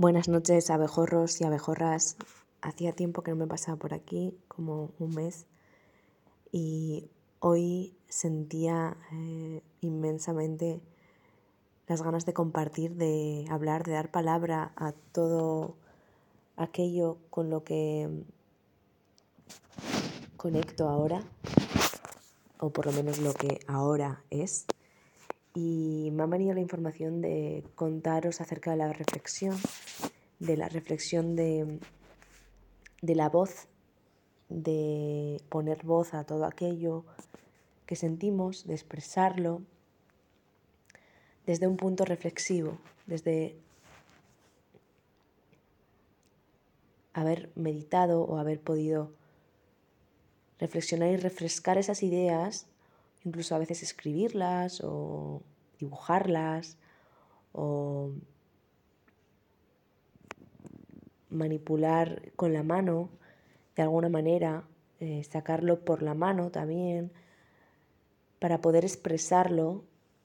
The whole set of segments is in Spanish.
Buenas noches, abejorros y abejorras. Hacía tiempo que no me pasaba por aquí, como un mes, y hoy sentía eh, inmensamente las ganas de compartir, de hablar, de dar palabra a todo aquello con lo que conecto ahora, o por lo menos lo que ahora es. Y me ha venido la información de contaros acerca de la reflexión, de la reflexión de, de la voz, de poner voz a todo aquello que sentimos, de expresarlo desde un punto reflexivo, desde haber meditado o haber podido reflexionar y refrescar esas ideas, incluso a veces escribirlas o dibujarlas o manipular con la mano de alguna manera, eh, sacarlo por la mano también, para poder expresarlo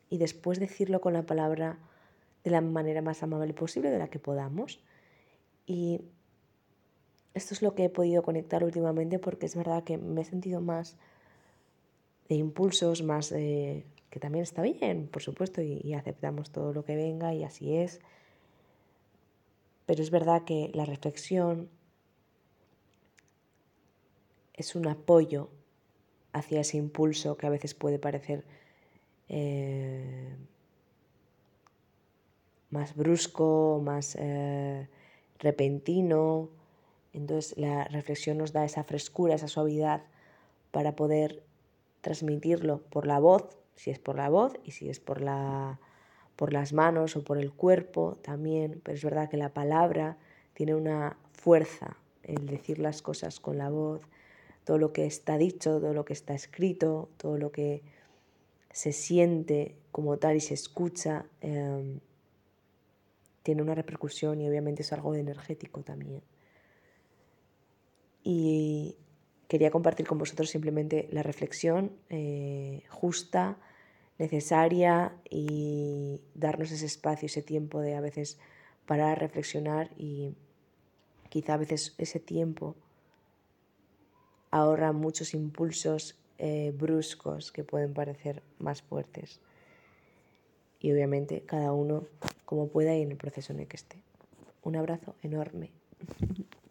y después decirlo con la palabra de la manera más amable posible de la que podamos. Y esto es lo que he podido conectar últimamente porque es verdad que me he sentido más de impulsos, más de que también está bien, por supuesto, y, aceptamos todo lo que venga y así es. Pero es verdad que la reflexión es un apoyo hacia ese impulso que a veces puede parecer eh, más brusco, más eh, repentino. Entonces la reflexión nos da esa frescura, esa suavidad para poder transmitirlo por la voz si es por la voz y si es por, la, por las manos o por el cuerpo también, pero es verdad que la palabra tiene una fuerza, el decir las cosas con la voz, todo lo que está dicho, todo lo que está escrito, todo lo que se siente como tal y se escucha, em, tiene una repercusión y obviamente es algo energético también. Y quería compartir con vosotros simplemente la reflexión eh, justa, necesaria y darnos ese espacio, ese tiempo de a veces parar reflexionar y quizá a veces ese tiempo ahorra muchos impulsos eh, bruscos que pueden parecer más fuertes. Y obviamente cada uno como pueda y en el proceso en el que esté. Un abrazo enorme.